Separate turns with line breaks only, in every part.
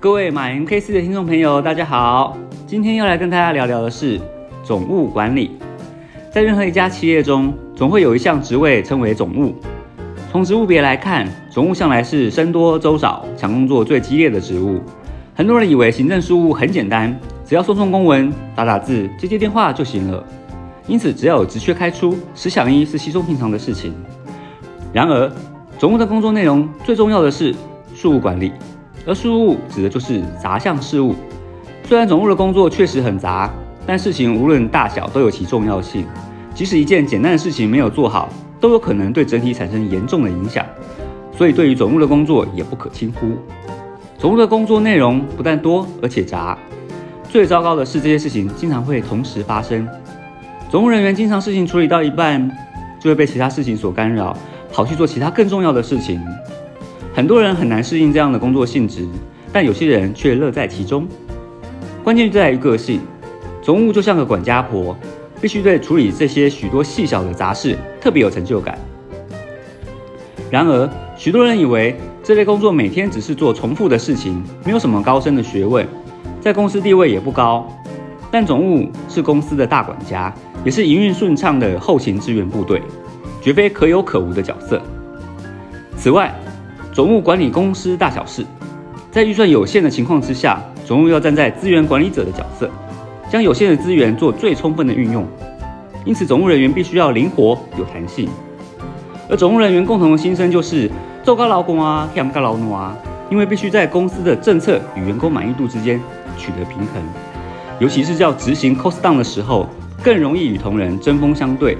各位马 MK 四的听众朋友，大家好。今天要来跟大家聊聊的是总务管理。在任何一家企业中，总会有一项职位称为总务。从职务别来看，总务向来是僧多粥少、抢工作最激烈的职务。很多人以为行政事务很简单，只要送送公文、打打字、接接电话就行了。因此，只要有职缺开出，十想一是稀松平常的事情。然而，总务的工作内容最重要的是事务管理，而事务指的就是杂项事务。虽然总务的工作确实很杂，但事情无论大小都有其重要性。即使一件简单的事情没有做好，都有可能对整体产生严重的影响。所以，对于总务的工作也不可轻忽。总务的工作内容不但多，而且杂。最糟糕的是，这些事情经常会同时发生。总务人员经常事情处理到一半，就会被其他事情所干扰。跑去做其他更重要的事情，很多人很难适应这样的工作性质，但有些人却乐在其中。关键在于个性，总务就像个管家婆，必须对处理这些许多细小的杂事特别有成就感。然而，许多人以为这类工作每天只是做重复的事情，没有什么高深的学问，在公司地位也不高。但总务是公司的大管家，也是营运顺畅的后勤支援部队。绝非可有可无的角色。此外，总务管理公司大小事，在预算有限的情况之下，总务要站在资源管理者的角色，将有限的资源做最充分的运用。因此，总务人员必须要灵活有弹性。而总务人员共同的心声就是做高劳工啊，跳高劳奴啊，因为必须在公司的政策与员工满意度之间取得平衡，尤其是要执行 cost down 的时候，更容易与同仁针锋相对。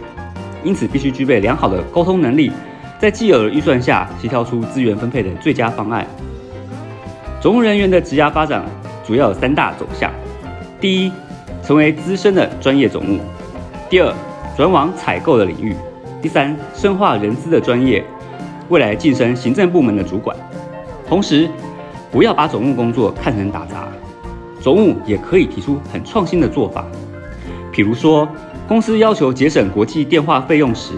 因此，必须具备良好的沟通能力，在既有的预算下协调出资源分配的最佳方案。总务人员的职涯发展主要有三大走向：第一，成为资深的专业总务；第二，转往采购的领域；第三，深化人资的专业，未来晋升行政部门的主管。同时，不要把总务工作看成打杂，总务也可以提出很创新的做法，比如说。公司要求节省国际电话费用时，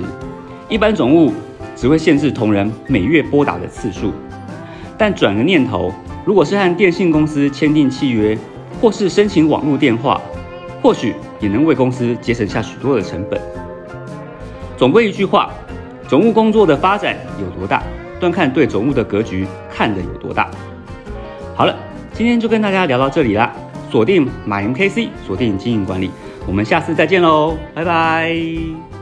一般总务只会限制同仁每月拨打的次数。但转个念头，如果是和电信公司签订契约，或是申请网络电话，或许也能为公司节省下许多的成本。总归一句话，总务工作的发展有多大，端看对总务的格局看得有多大。好了，今天就跟大家聊到这里啦，锁定马云 KC，锁定经营管理。我们下次再见喽，拜拜。